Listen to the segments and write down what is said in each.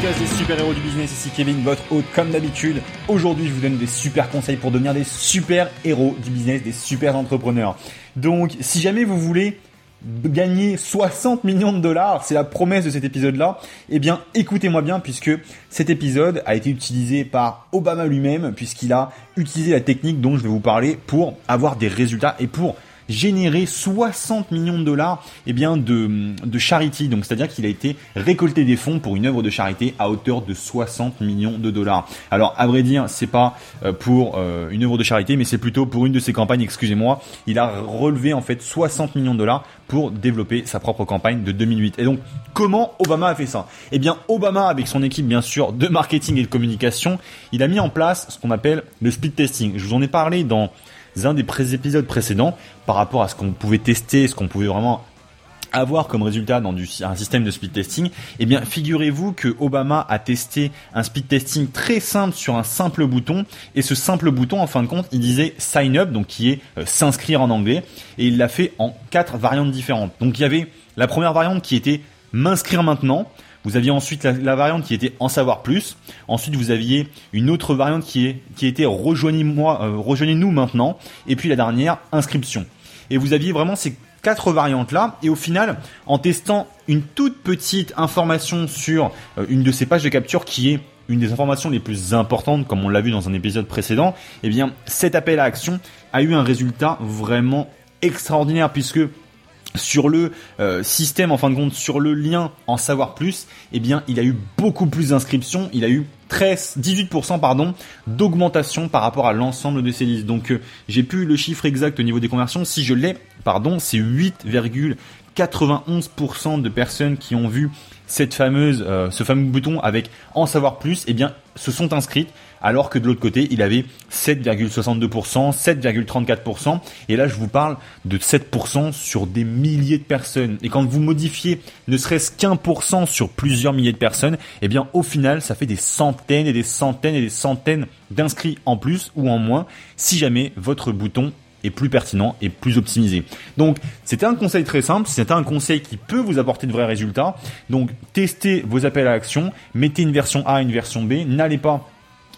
podcast super-héros du business, ici Kevin, votre hôte comme d'habitude. Aujourd'hui, je vous donne des super conseils pour devenir des super-héros du business, des super entrepreneurs. Donc, si jamais vous voulez gagner 60 millions de dollars, c'est la promesse de cet épisode-là, eh bien écoutez-moi bien puisque cet épisode a été utilisé par Obama lui-même puisqu'il a utilisé la technique dont je vais vous parler pour avoir des résultats et pour généré 60 millions de dollars eh bien de, de charity. Donc c'est-à-dire qu'il a été récolté des fonds pour une œuvre de charité à hauteur de 60 millions de dollars. Alors à vrai dire, c'est pas euh, pour euh, une œuvre de charité, mais c'est plutôt pour une de ses campagnes, excusez-moi. Il a relevé en fait 60 millions de dollars pour développer sa propre campagne de 2008. Et donc comment Obama a fait ça? Eh bien Obama avec son équipe bien sûr de marketing et de communication, il a mis en place ce qu'on appelle le speed testing. Je vous en ai parlé dans un des épisodes précédents par rapport à ce qu'on pouvait tester, ce qu'on pouvait vraiment avoir comme résultat dans un système de speed testing, eh bien figurez-vous que Obama a testé un speed testing très simple sur un simple bouton. Et ce simple bouton en fin de compte il disait sign up donc qui est euh, s'inscrire en anglais. Et il l'a fait en quatre variantes différentes. Donc il y avait la première variante qui était m'inscrire maintenant, vous aviez ensuite la, variante qui était en savoir plus. Ensuite, vous aviez une autre variante qui, est, qui était rejoignez-moi, euh, rejoignez-nous maintenant. Et puis la dernière, inscription. Et vous aviez vraiment ces quatre variantes là. Et au final, en testant une toute petite information sur euh, une de ces pages de capture qui est une des informations les plus importantes, comme on l'a vu dans un épisode précédent, eh bien, cet appel à action a eu un résultat vraiment extraordinaire puisque sur le euh, système en fin de compte sur le lien en savoir plus eh bien il a eu beaucoup plus d'inscriptions il a eu 13 18% pardon d'augmentation par rapport à l'ensemble de ces listes. Donc euh, j'ai plus le chiffre exact au niveau des conversions. Si je l'ai pardon c'est 8,91% de personnes qui ont vu cette fameuse euh, ce fameux bouton avec en savoir plus eh bien se sont inscrites alors que de l'autre côté, il avait 7,62%, 7,34%, et là je vous parle de 7% sur des milliers de personnes. Et quand vous modifiez ne serait-ce qu'un pour cent sur plusieurs milliers de personnes, eh bien au final, ça fait des centaines et des centaines et des centaines d'inscrits en plus ou en moins si jamais votre bouton est plus pertinent et plus optimisé. Donc c'était un conseil très simple, c'était un conseil qui peut vous apporter de vrais résultats. Donc testez vos appels à action, mettez une version A, une version B, n'allez pas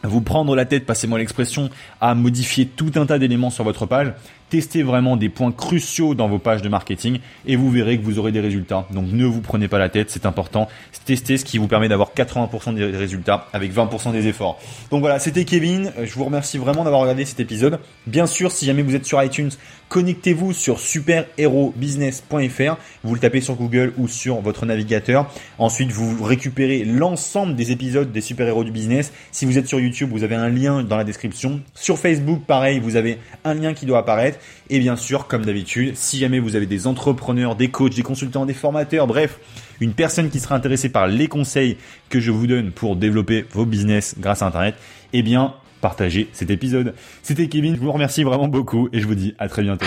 vous prendre la tête, passez-moi l'expression, à modifier tout un tas d'éléments sur votre page. Testez vraiment des points cruciaux dans vos pages de marketing et vous verrez que vous aurez des résultats. Donc ne vous prenez pas la tête, c'est important. Testez ce qui vous permet d'avoir 80% des résultats avec 20% des efforts. Donc voilà, c'était Kevin. Je vous remercie vraiment d'avoir regardé cet épisode. Bien sûr, si jamais vous êtes sur iTunes, connectez-vous sur superherobusiness.fr. Vous le tapez sur Google ou sur votre navigateur. Ensuite, vous récupérez l'ensemble des épisodes des super héros du business. Si vous êtes sur YouTube, vous avez un lien dans la description. Sur Facebook, pareil, vous avez un lien qui doit apparaître. Et bien sûr, comme d'habitude, si jamais vous avez des entrepreneurs, des coachs, des consultants, des formateurs, bref, une personne qui sera intéressée par les conseils que je vous donne pour développer vos business grâce à Internet, eh bien, partagez cet épisode. C'était Kevin, je vous remercie vraiment beaucoup et je vous dis à très bientôt.